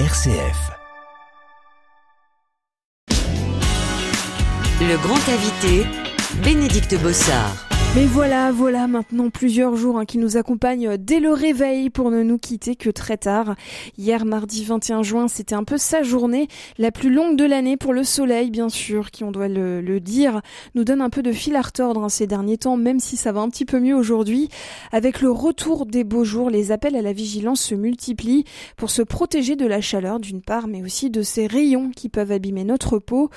RCF. Le grand invité, Bénédicte Bossard. Mais voilà, voilà maintenant plusieurs jours hein, qui nous accompagnent dès le réveil pour ne nous quitter que très tard. Hier, mardi 21 juin, c'était un peu sa journée, la plus longue de l'année pour le soleil, bien sûr, qui, on doit le, dire, nous donne un peu de fil à retordre hein, ces derniers temps, même si ça va un petit peu mieux aujourd'hui. Avec le retour des beaux jours, les appels à la vigilance se multiplient pour se protéger de la chaleur d'une part, mais aussi de ces rayons qui peuvent abîmer notre peau.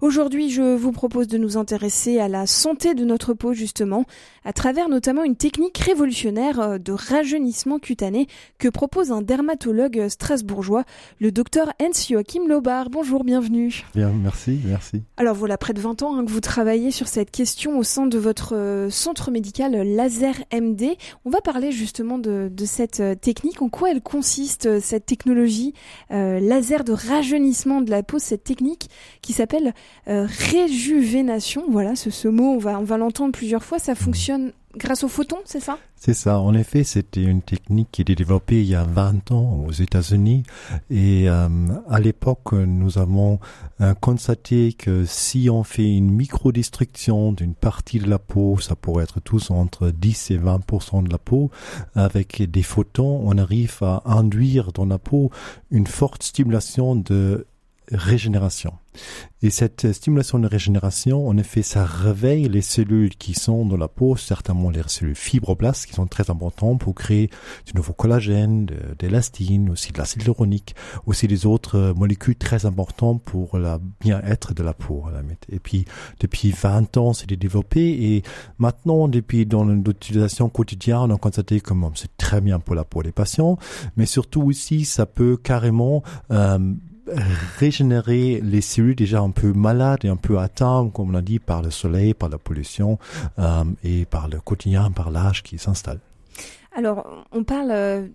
Aujourd'hui, je vous propose de nous intéresser à la santé de notre peau, justement à travers notamment une technique révolutionnaire euh, de rajeunissement cutané que propose un dermatologue strasbourgeois, le docteur Hans Joachim Lobar. Bonjour, bienvenue. Bien, merci, merci. Alors voilà, près de 20 ans hein, que vous travaillez sur cette question au sein de votre euh, centre médical Laser MD. On va parler justement de, cette euh, technique. En quoi elle consiste, cette technologie laser de rajeunissement de la peau, cette technique qui s'appelle réjuvénation? Voilà, ce, ce mot, on va, on va l'entendre plusieurs fois ça fonctionne grâce aux photons, c'est ça? C'est ça. En effet, c'était une technique qui était développée il y a 20 ans aux États-Unis. Et euh, à l'époque, nous avons euh, constaté que si on fait une microdestruction d'une partie de la peau, ça pourrait être tous entre 10 et 20% de la peau, avec des photons, on arrive à induire dans la peau une forte stimulation de régénération. Et cette stimulation de régénération, en effet, ça réveille les cellules qui sont dans la peau, certainement les cellules fibroblastes qui sont très importantes pour créer du nouveau collagène, de, l'élastine, aussi de l'acide hyaluronique, aussi des autres euh, molécules très importantes pour le bien-être de la peau. Et puis, depuis 20 ans, c'est développé et maintenant, depuis dans l'utilisation quotidienne, on a constaté que c'est très bien pour la peau des patients, mais surtout aussi, ça peut carrément euh, régénérer les cellules déjà un peu malades et un peu atteintes, comme on a dit, par le soleil, par la pollution euh, et par le quotidien, par l'âge qui s'installe. Alors, on parle euh,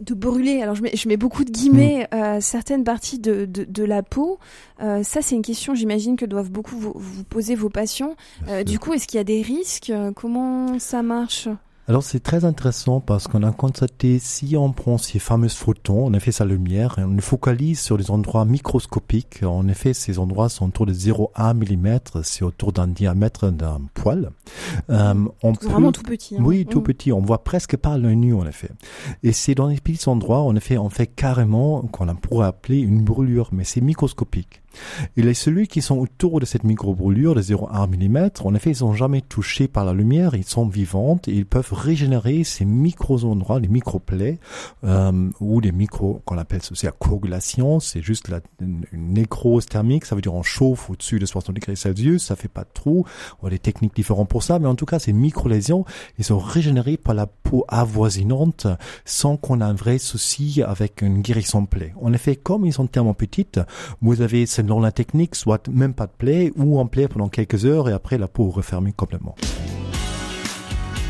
de brûler. Alors, je mets, je mets beaucoup de guillemets mm. euh, certaines parties de, de, la peau. ça, c'est une question, j'imagine, que doivent beaucoup vous, vous poser vos patients. du coup, est-ce qu'il y a des risques? Comment ça marche? Alors c'est très intéressant parce qu'on a constaté si on prend ces fameuses photons, on effet sa lumière, et on focalise sur les endroits microscopiques. En effet, ces endroits sont autour de 0,1 mm, c'est autour d'un diamètre d'un poil. Euh, on vraiment tout petit. Hein. Oui, tout mm. petit. On voit presque pas l'œil nu en effet. Et c'est dans les petits endroits, en effet, on fait carrément qu'on pourrait appeler une brûlure, mais c'est microscopique. Et les cellules qui sont autour de cette micro-brûlure de 0,1 mm, en effet, ils sont jamais touchés par la lumière, ils sont vivantes et ils peuvent régénérer ces micro-endroits, les micro-plaies, euh, ou les micro, qu'on appelle aussi la coagulation, c'est juste la, une, nécrose thermique, ça veut dire on chauffe au-dessus de 60 degrés Celsius, ça fait pas trop, on a des techniques différentes pour ça, mais en tout cas, ces micro-lésions, ils sont régénérés par la peau avoisinante sans qu'on ait un vrai souci avec une guérison plaie. En effet, comme ils sont tellement petites, vous avez dans la technique, soit même pas de plaie ou en plaie pendant quelques heures et après la peau refermée complètement.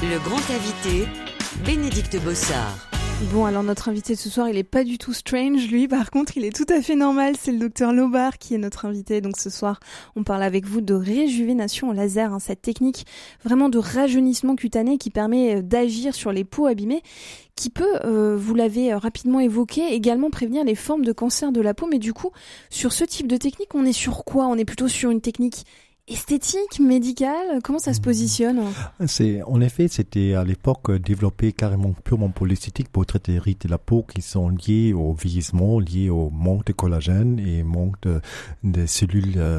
Le grand invité, Bénédicte Bossard. Bon, alors notre invité ce soir, il est pas du tout strange, lui. Par contre, il est tout à fait normal. C'est le docteur Lobar qui est notre invité. Donc ce soir, on parle avec vous de réjuvénation au laser, hein, cette technique vraiment de rajeunissement cutané qui permet euh, d'agir sur les peaux abîmées, qui peut, euh, vous l'avez euh, rapidement évoqué, également prévenir les formes de cancer de la peau. Mais du coup, sur ce type de technique, on est sur quoi? On est plutôt sur une technique esthétique, médicale Comment ça se hmm. positionne? C'est en effet, c'était à l'époque développé carrément purement pour l'esthétique, pour traiter les rides de la peau qui sont liées au vieillissement, liées au manque de collagène et manque de, cellules euh,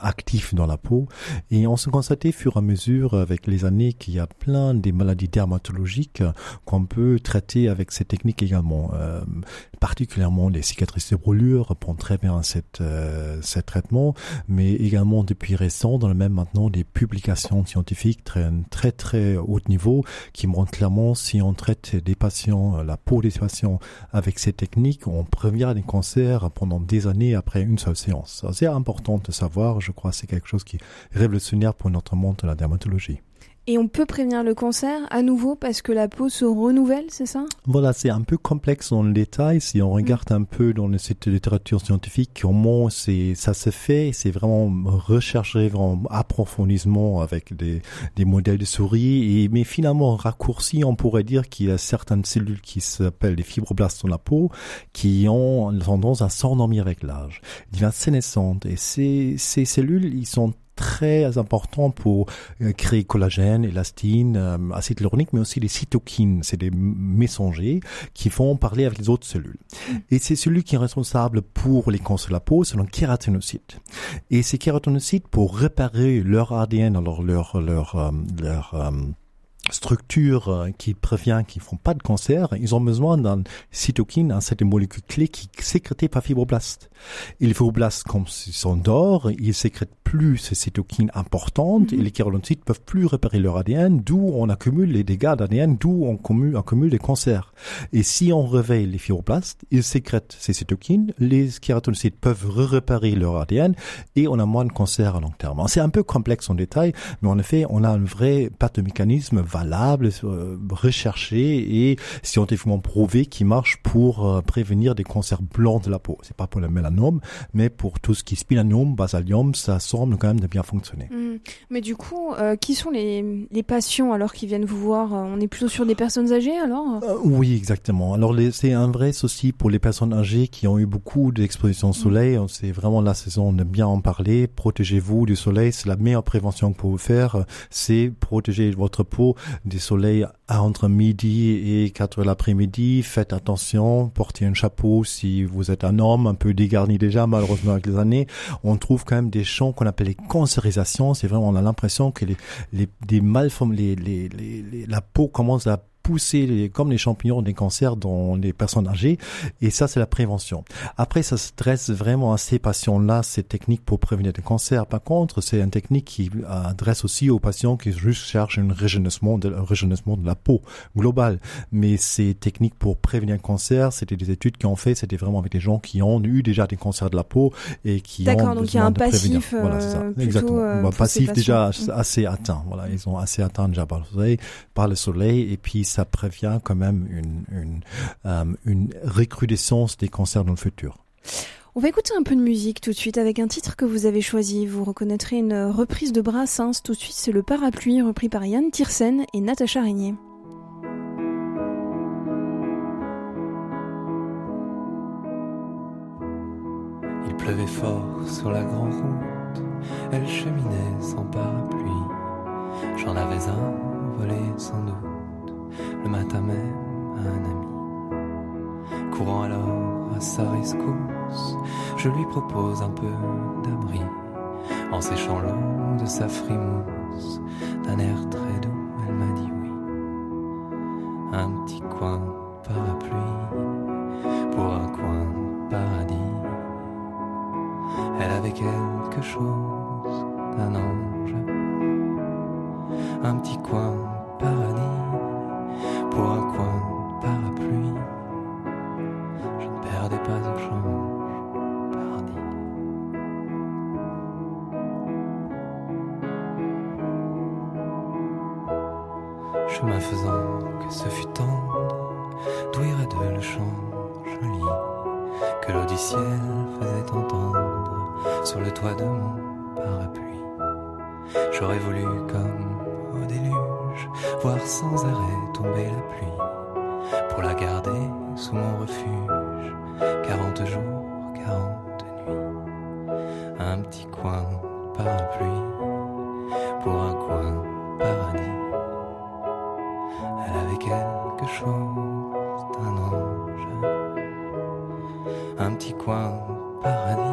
actives dans la peau. Et on se constatait, fur et à mesure, avec les années, qu'il y a plein de maladies dermatologiques qu'on peut traiter avec ces techniques également. Euh, particulièrement les cicatrices de brûlure répondent très bien à cette, euh, ce traitement, mais également depuis récemment dans le même maintenant des publications scientifiques très très très haut niveau qui montrent clairement si on traite des patients, la peau des patients avec ces techniques, on prévient des cancers pendant des années après une seule séance. C'est important de savoir, je crois, c'est quelque chose qui est révolutionnaire pour notre monde de la dermatologie. Et on peut prévenir le cancer à nouveau parce que la peau se renouvelle, c'est ça? Voilà, c'est un peu complexe dans le détail. Si on regarde un peu dans cette littérature scientifique, comment c'est, ça se fait, c'est vraiment recherché, vraiment approfondissement avec des, des modèles de souris. Et, mais finalement, raccourci, on pourrait dire qu'il y a certaines cellules qui s'appellent les fibroblastes dans la peau qui ont tendance à s'endormir avec l'âge. Deviennent sénescentes. Et ces, ces cellules, ils sont très important pour euh, créer collagène, élastine, euh, acide hyaluronique, mais aussi les cytokines. C'est des messagers qui font parler avec les autres cellules. Mm. Et c'est celui qui est responsable pour les cancers de la peau, c'est le kératinocyte. Et ces kératinocytes, pour réparer leur ADN, alors leur leur euh, leur, structure qui prévient qu'ils font pas de cancer, ils ont besoin d'un cytokine, un cette molécule clé qui est sécrétée par fibroblastes. Et les fibroblastes, comme ils d'or, ils sécrètent plus ces cytokines importantes et mhm. les kératinocytes peuvent plus réparer leur ADN, d'où on accumule les dégâts d'ADN, d'où on accumule, accumule des cancers. Et si on réveille les fibroblastes, ils sécrètent ces cytokines, les kératinocytes peuvent réparer leur ADN et on a moins de cancers à long terme. C'est un peu complexe en détail, mais en effet, on a un vrai pathomécanisme valable, euh, recherché et scientifiquement prouvé qui marche pour euh, prévenir des cancers blancs de la peau. C'est pas pour le mélanome, mais pour tout ce qui est spinanium, basalium, ça semble quand même de bien fonctionner. Mmh. Mais du coup, euh, qui sont les, les, patients alors qui viennent vous voir? On est plutôt sur des personnes âgées alors? Oui, exactement. Alors c'est un vrai souci pour les personnes âgées qui ont eu beaucoup d'exposition au soleil. Mmh. C'est vraiment la saison de bien en parler. Protégez-vous du soleil, c'est la meilleure prévention que vous pouvez faire. C'est protéger votre peau des soleils entre midi et 4 heures l'après-midi. Faites attention, portez un chapeau si vous êtes un homme un peu dégarni déjà, malheureusement avec les années. On trouve quand même des champs qu'on appelle les cancérisations. C'est vraiment, on a l'impression que les, les, des malformes, les, les, les, la peau commence à pousser comme les champignons des cancers dans les personnes âgées. Et ça, c'est la prévention. Après, ça se dresse vraiment à ces patients-là, ces techniques pour prévenir des cancers. Par contre, c'est une technique qui adresse aussi aux patients qui juste cherchent un régénérescement de, de la peau globale. Mais ces techniques pour prévenir un cancer, c'était des études qui ont fait, c'était vraiment avec des gens qui ont eu déjà des cancers de la peau et qui ont D'accord, donc il y a un passif. voilà, c'est ça. Euh, Exactement. Euh, passif déjà assez atteint. Voilà, ils ont assez atteint déjà par le soleil, par le soleil, et puis ça prévient quand même une, une, euh, une recrudescence des cancers dans le futur. On va écouter un peu de musique tout de suite avec un titre que vous avez choisi. Vous reconnaîtrez une reprise de Brassens. Tout de suite, c'est Le Parapluie, repris par Yann Tiersen et Natacha Régnier. Il pleuvait fort sur la grande route. Elle cheminait sans parapluie. J'en avais un volé sans doute le matin même à un ami. Courant alors à sa rescousse, je lui propose un peu d'abri, en séchant l'eau de sa frimousse, d'un air très doux, elle m'a dit oui. Un petit coin parapluie pour un coin paradis. Elle avait quelque chose d'un ange, un petit coin quelque chose d'un ange, un petit coin paradis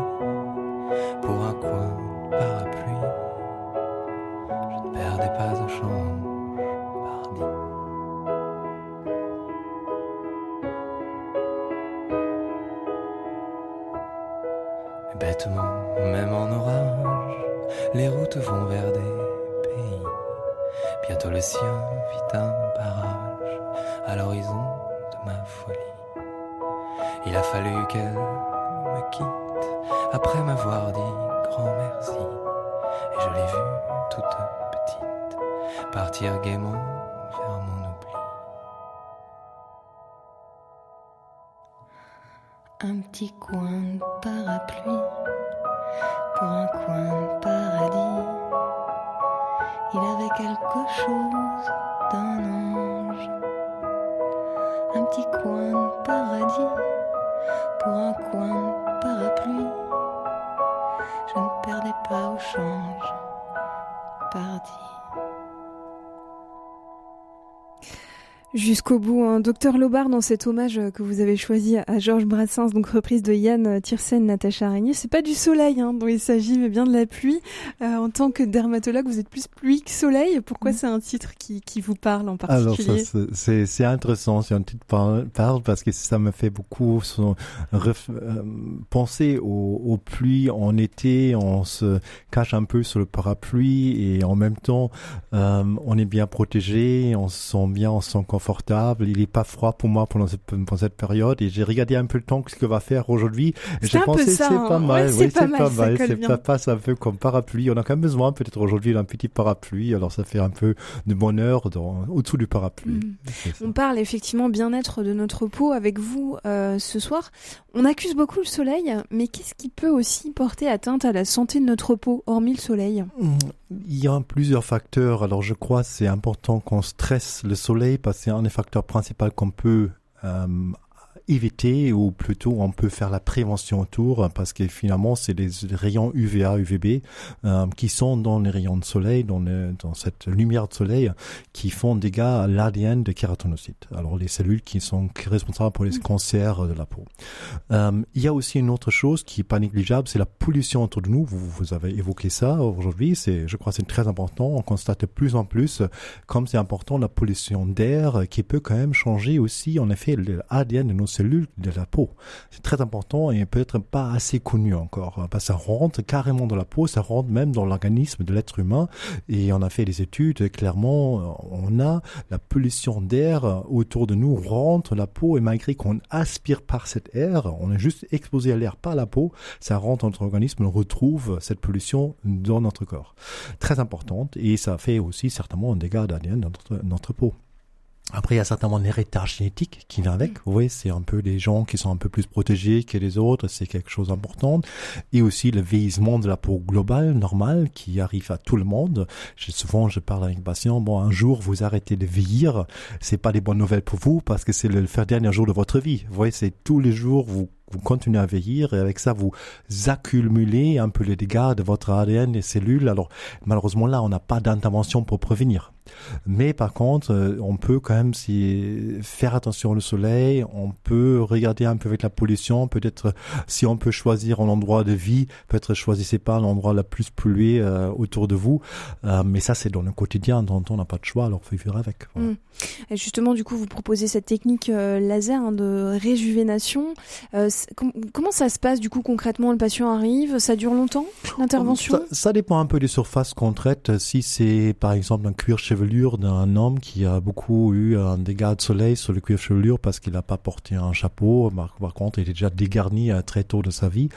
Un petit coin de parapluie pour un coin de paradis. Il avait quelque chose d'un ange. Un petit coin de paradis pour un coin de parapluie. Je ne perdais pas au change. Pardi. Jusqu'au bout, un docteur Lobar dans cet hommage que vous avez choisi à Georges Brassens, donc reprise de Yann Tiersen, Natacha Régnier. C'est pas du soleil hein, dont il s'agit, mais bien de la pluie. Euh, en tant que dermatologue, vous êtes plus pluie que soleil. Pourquoi c'est un titre qui, qui vous parle en particulier? Alors c'est c'est intéressant, c'est un titre parle, parle parce que ça me fait beaucoup son, ref, euh, penser aux, aux, pluies en été. On se cache un peu sur le parapluie et en même temps euh, on est bien protégé, on se sent bien, on se sent confortable confortable. Il est pas froid pour moi pendant cette, pendant cette période. Et j'ai regardé un peu le temps ce que va faire aujourd'hui. J'ai pensé c'est hein. pas mal. Ouais, oui, c'est pas, pas mal. C'est pas passe un peu comme parapluie. On a quand même besoin peut-être aujourd'hui d'un petit parapluie. Alors ça fait un peu de bonheur dans, au-dessous du parapluie. Mm. On parle effectivement bien-être de notre peau avec vous euh, ce soir. On accuse beaucoup le soleil, mais qu'est-ce qui peut aussi porter atteinte à la santé de notre peau, hormis le soleil? Il y a plusieurs facteurs. Alors je crois c'est important qu'on stresse le soleil parce que c'est un des facteurs principaux qu'on peut euh, éviter ou plutôt on peut faire la prévention autour parce que finalement c'est les rayons UVA, UVB euh, qui sont dans les rayons de soleil, dans, le, dans cette lumière de soleil qui font dégâts à l'ADN de kératinocytes. Alors les cellules qui sont responsables pour les cancers de la peau. Euh, il y a aussi une autre chose qui est pas négligeable, c'est la pollution autour de nous. Vous, vous avez évoqué ça aujourd'hui. C'est, je crois, c'est très important. On constate de plus en plus, comme c'est important, la pollution d'air qui peut quand même changer aussi, en effet, l'ADN de nos cellules de la peau. C'est très important et peut-être pas assez connu encore. Parce que ça rentre carrément dans la peau, ça rentre même dans l'organisme de l'être humain. Et on a fait des études, clairement, on a la pollution d'air autour de nous rentre la peau et malgré qu'on aspire par cet air, on est juste exposé à l'air par la peau, ça rentre dans notre organisme, on retrouve cette pollution dans notre corps. Très importante et ça fait aussi certainement un dégât d'ADN dans notre peau. Après, il y a certainement l'héritage génétique qui vient avec. Oui, c'est un peu des gens qui sont un peu plus protégés que les autres. C'est quelque chose d'important. Et aussi le vieillissement de la peau globale, normale, qui arrive à tout le monde. souvent, je parle avec les patients. Bon, un jour, vous arrêtez de vieillir. C'est pas des bonnes nouvelles pour vous parce que c'est le dernier jour de votre vie. Vous voyez, c'est tous les jours, vous vous continuez à vieillir et avec ça vous accumulez un peu les dégâts de votre ADN et cellules. Alors malheureusement là, on n'a pas d'intervention pour prévenir. Mais par contre, on peut quand même si faire attention au soleil, on peut regarder un peu avec la pollution, peut-être si on peut choisir un endroit de vie, peut-être choisissez pas l'endroit le plus pollué euh, autour de vous. Euh, mais ça c'est dans le quotidien, dont on n'a pas de choix, alors faut vivre avec. Voilà. Mmh. Et justement, du coup, vous proposez cette technique euh, laser hein, de réjuvénation. Euh, com comment ça se passe du coup concrètement? Le patient arrive, ça dure longtemps l'intervention? Ça, ça, dépend un peu des surfaces qu'on traite. Si c'est par exemple un cuir chevelure d'un homme qui a beaucoup eu un dégât de soleil sur le cuir chevelure parce qu'il n'a pas porté un chapeau, par, par, contre il est déjà dégarni à très tôt de sa vie,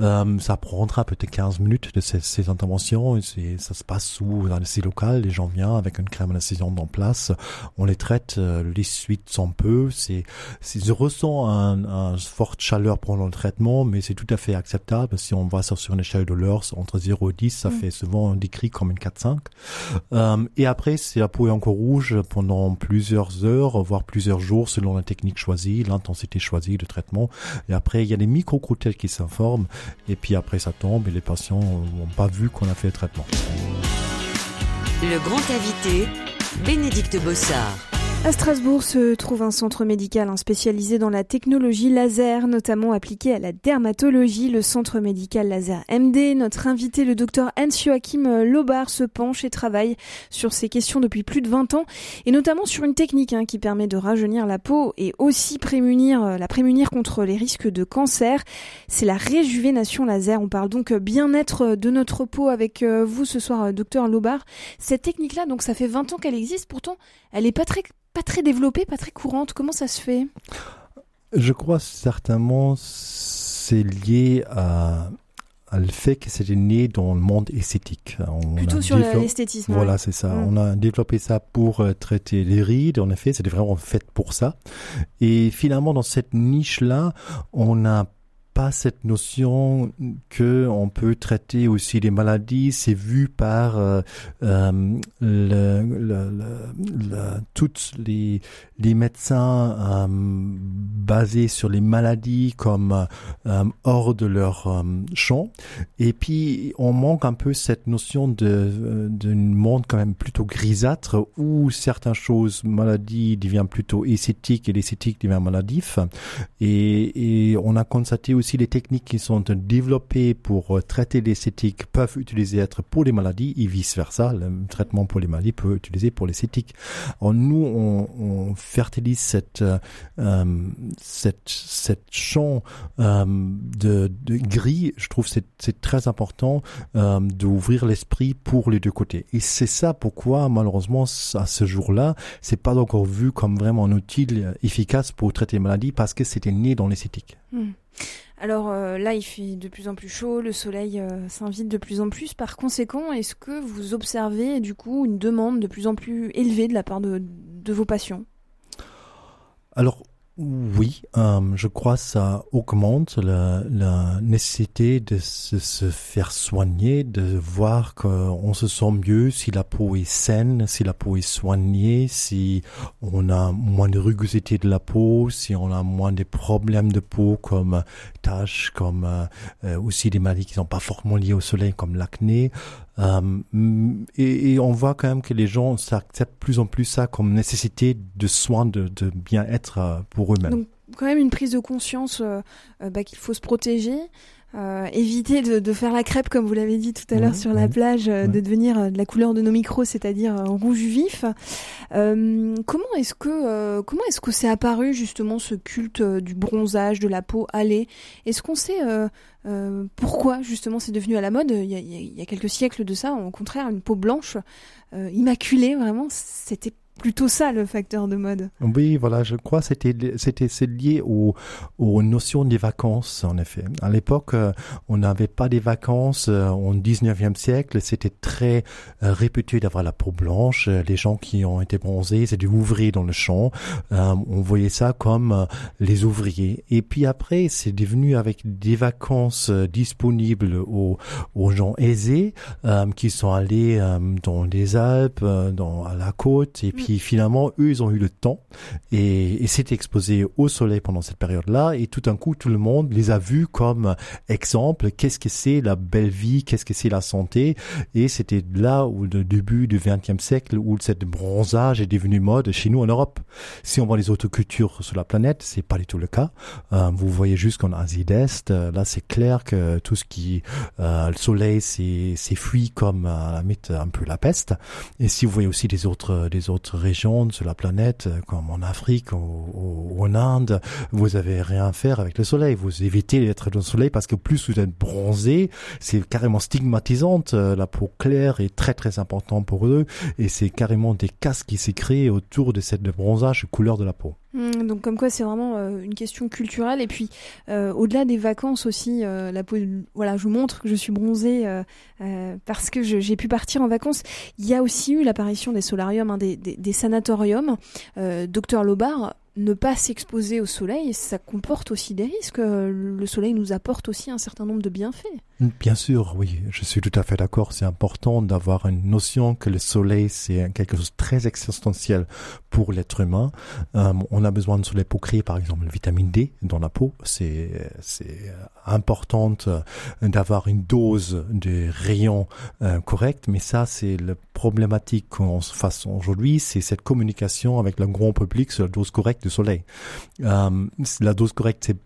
euh, ça prendra peut-être 15 minutes de ces, ces interventions. Et ça se passe sous anesthésie locale, les gens viennent avec une crème d'anesthésiante en place, on les traite, euh, les suites sont peu, c'est, je ressens un, un forte chaleur pendant le traitement, mais c'est tout à fait acceptable. Si on va sur, sur une échelle de l'heure entre 0 et 10, ça mm. fait souvent décrit comme une 4-5. Euh, et après, si la peau est encore rouge pendant plusieurs heures, voire plusieurs jours, selon la technique choisie, l'intensité choisie de traitement. Et après, il y a des micro-croutelles qui s'informent, et puis après, ça tombe, et les patients n'ont pas vu qu'on a fait le traitement. Le grand invité, Bénédicte Bossard. À Strasbourg se trouve un centre médical spécialisé dans la technologie laser, notamment appliquée à la dermatologie, le centre médical laser MD. Notre invité, le docteur Hans-Joachim Lobar, se penche et travaille sur ces questions depuis plus de 20 ans, et notamment sur une technique hein, qui permet de rajeunir la peau et aussi prémunir, la prémunir contre les risques de cancer. C'est la réjuvénation laser. On parle donc bien-être de notre peau avec euh, vous ce soir, docteur Lobar. Cette technique-là, donc ça fait 20 ans qu'elle existe, pourtant elle est pas très pas très développée, pas très courante. Comment ça se fait? Je crois certainement c'est lié à, le fait que c'était né dans le monde esthétique. On Plutôt sur l'esthétisme. Voilà, c'est ça. Mm. On a développé ça pour euh, traiter les rides. En effet, c'était vraiment fait pour ça. Et finalement, dans cette niche-là, on a pas cette notion que on peut traiter aussi les maladies. C'est vu par euh, euh, le, le, le, toutes les, les médecins euh, basés sur les maladies comme euh, hors de leur euh, champ. Et puis on manque un peu cette notion de d'un monde quand même plutôt grisâtre où certaines choses maladies deviennent plutôt esthétiques et l'esthétique devient maladif. Et, et on a constaté aussi les techniques qui sont développées pour traiter l'esthétique peuvent utiliser être pour les maladies et vice versa. Le traitement pour les maladies peut utiliser pour l'esthétique. Nous, on, on, fertilise cette, euh, euh, cette, cette champ de, de, gris. Je trouve c'est c'est très important d'ouvrir l'esprit pour les deux côtés. Et c'est ça pourquoi, malheureusement, à ce jour-là, c'est pas encore vu comme vraiment un outil efficace pour traiter les maladies parce que c'était né dans l'esthétique. Hmm. Alors euh, là, il fait de plus en plus chaud, le soleil euh, s'invite de plus en plus. Par conséquent, est-ce que vous observez du coup une demande de plus en plus élevée de la part de, de vos patients? Alors oui, euh, je crois que ça augmente la, nécessité de se, se, faire soigner, de voir qu'on se sent mieux si la peau est saine, si la peau est soignée, si on a moins de rugosité de la peau, si on a moins de problèmes de peau comme taches, comme euh, aussi des maladies qui ne sont pas fortement liées au soleil comme l'acné. Euh, et, on voit quand même que les gens acceptent plus en plus ça comme nécessité de soins de, de bien-être euh, pour eux-mêmes. Donc quand même une prise de conscience euh, bah, qu'il faut se protéger, euh, éviter de, de, faire la crêpe comme vous l'avez dit tout à l'heure sur la plage, euh, de devenir euh, de la couleur de nos micros, c'est-à-dire rouge vif. comment est-ce que comment est-ce que c'est apparu justement ce culte du bronzage de la peau allée Est-ce qu'on sait pourquoi justement c'est devenu à la mode? Il y, a, il y, a, quelques siècles de ça, au contraire, une peau blanche immaculée, vraiment, c'était plutôt ça le facteur de mode. Oui, voilà, je crois c'était c'était c'est lié aux aux notions des vacances en effet. À l'époque, euh, on n'avait pas des vacances euh, au 19e siècle, c'était très euh, réputé d'avoir la peau blanche, les gens qui ont été bronzés, c'est des ouvriers dans le champ, on voyait ça comme les ouvriers. Et puis après, c'est devenu avec des vacances disponibles aux aux gens aisés qui sont allés dans les Alpes, dans à la côte et puis puis finalement, eux, ils ont eu le temps et, et s'étaient exposés au soleil pendant cette période-là. Et tout d'un coup, tout le monde les a vus comme exemple. Qu'est-ce que c'est la belle vie? Qu'est-ce que c'est la santé? Et c'était là où le début du XXe siècle où cette bronzage est devenu mode chez nous en Europe. Si on voit les autres cultures sur la planète, c'est pas du tout le cas. Euh, vous voyez juste qu'en Asie d'Est, euh, là, c'est clair que tout ce qui euh, le soleil, c'est fui comme mythe un peu la peste. Et si vous voyez aussi des autres des autres régions sur la planète, euh, comme en Afrique ou, en Inde, vous avez rien à faire avec le soleil. Vous évitez d'être dans le soleil parce que plus vous êtes bronzé, c'est carrément stigmatisante. Euh, la peau claire est très très important pour eux et c'est carrément des casques qui créé autour de cette bronzage couleur de la peau. Mmh, donc comme quoi c'est vraiment euh, une question culturelle et puis euh, au-delà des vacances aussi euh, la peau voilà je vous montre que je suis bronzée parce que j'ai pu partir en vacances il y a aussi eu l'apparition des solariums hein, des, sanatoriums docteur Lobar ne pas s'exposer au soleil, ça comporte aussi des risques. Le soleil nous apporte aussi un certain nombre de bienfaits. Bien sûr, oui, je suis tout à fait d'accord. C'est important d'avoir une notion que le soleil, c'est quelque chose de très existentiel pour l'être humain. Euh, on a besoin de soleil pour créer, par exemple, la vitamine D dans la peau. C'est important d'avoir une dose de rayons euh, correcte, mais ça, c'est la problématique qu'on se fasse aujourd'hui, c'est cette communication avec le grand public sur la dose correcte de soleil. Euh, la dose correcte, c'est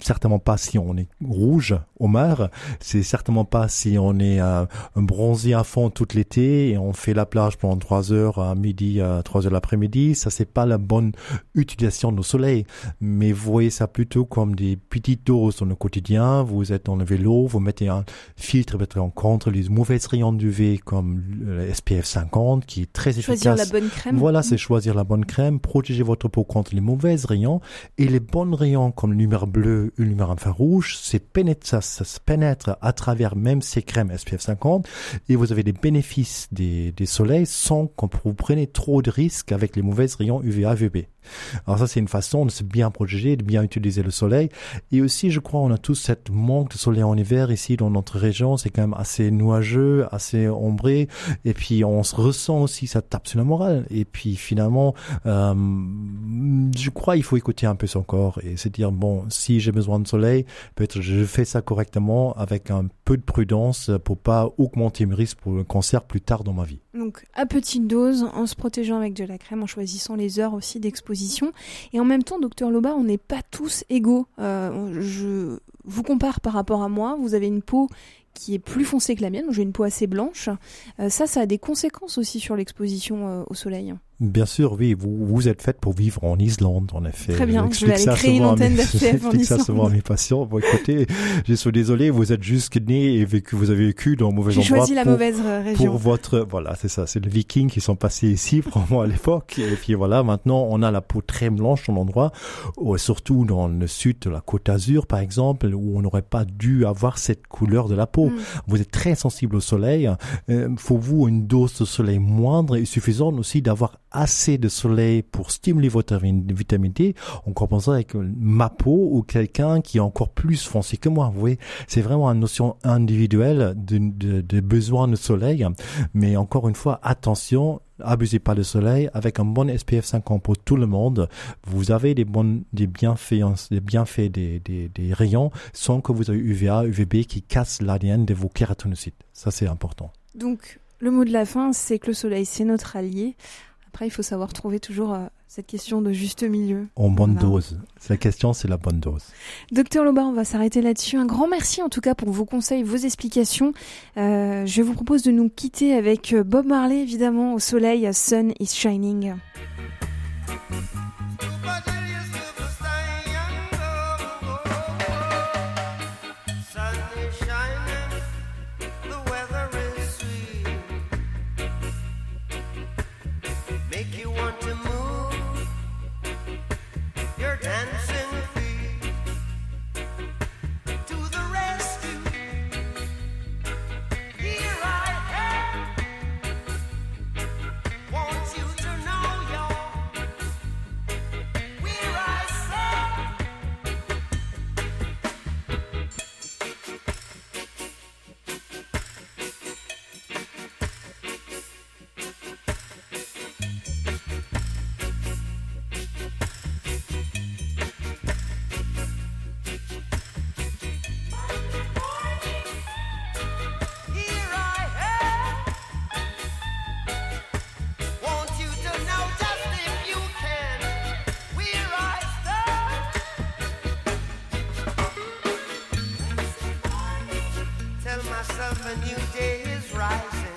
certainement pas si on est rouge au mar, c'est certainement pas si on est euh, bronzé à fond tout l'été et on fait la plage pendant trois heures à midi à trois heures l'après-midi. Ça c'est pas la bonne utilisation de soleil. Mais vous voyez ça plutôt comme des petites doses dans le quotidien. Vous êtes dans le vélo, vous mettez un filtre contre les mauvaises rayons d'UV comme le SPF 50 qui est très efficace. Choisir la bonne crème. Voilà, c'est choisir la bonne crème, protéger votre peau contre les mauvaises rayons et les bons rayons comme le numéro bleu une lumière infrarouge, c'est pénètre, ça, ça se pénètre à travers même ces crèmes SPF 50 et vous avez des bénéfices des, des soleils sans que vous preniez trop de risques avec les mauvaises rayons UVA, UVB. Alors ça, c'est une façon de se bien protéger, de bien utiliser le soleil. Et aussi, je crois, on a tous cette manque de soleil en hiver ici dans notre région. C'est quand même assez nuageux, assez ombré. Et puis, on se ressent aussi, ça tape sur la morale. Et puis, finalement, euh, je crois il faut écouter un peu son corps et se dire, bon, si j'ai besoin de soleil, peut-être je fais ça correctement avec un peu de prudence pour pas augmenter mes risques pour le cancer plus tard dans ma vie. Donc à petite dose, en se protégeant avec de la crème, en choisissant les heures aussi d'exposition. Et en même temps, docteur Loba, on n'est pas tous égaux. Euh, je vous compare par rapport à moi. Vous avez une peau qui est plus foncée que la mienne. J'ai une peau assez blanche. Euh, ça, ça a des conséquences aussi sur l'exposition euh, au soleil. Bien sûr, oui, vous, vous êtes faite pour vivre en Islande, en effet. Très bien, je vais aller créer une antenne d'FPF en Islande. ça souvent à mes patients. Bon, écoutez, je suis désolé, vous êtes juste né et vécu, vous avez vécu dans un mauvais endroit. J'ai choisi la mauvaise euh, région. Pour votre, voilà, c'est ça, c'est les Vikings qui sont passés ici, probablement à l'époque. Et puis voilà, maintenant, on a la peau très blanche en endroit, surtout dans le sud de la Côte d'Azur, par exemple, où on n'aurait pas dû avoir cette couleur de la peau. Mm. Vous êtes très sensible au soleil. Euh, faut vous une dose de soleil moindre et suffisante aussi d'avoir assez de soleil pour stimuler votre vitamine D, on comprend avec ma peau ou quelqu'un qui est encore plus foncé que moi. Vous voyez, c'est vraiment une notion individuelle de, de, de besoin de soleil. Mais encore une fois, attention, abusez pas de soleil avec un bon SPF 50 pour tout le monde. Vous avez des bons, des bienfaits, des bienfaits des, rayons sans que vous ayez UVA, UVB qui cassent l'ADN de vos kératonocytes. Ça, c'est important. Donc, le mot de la fin, c'est que le soleil, c'est notre allié. Après, il faut savoir trouver toujours euh, cette question de juste milieu. En bonne dose. La question, c'est la bonne dose. Docteur Loba, on va s'arrêter là-dessus. Un grand merci en tout cas pour vos conseils, vos explications. Euh, je vous propose de nous quitter avec euh, Bob Marley, évidemment, au soleil, Sun is Shining. a new day is rising.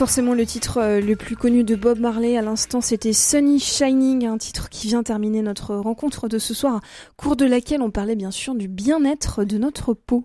Forcément le titre euh, le plus connu de Bob Marley. À l'instant, c'était Sunny Shining, un titre qui vient terminer notre rencontre de ce soir, cours de laquelle on parlait bien sûr du bien-être de notre peau.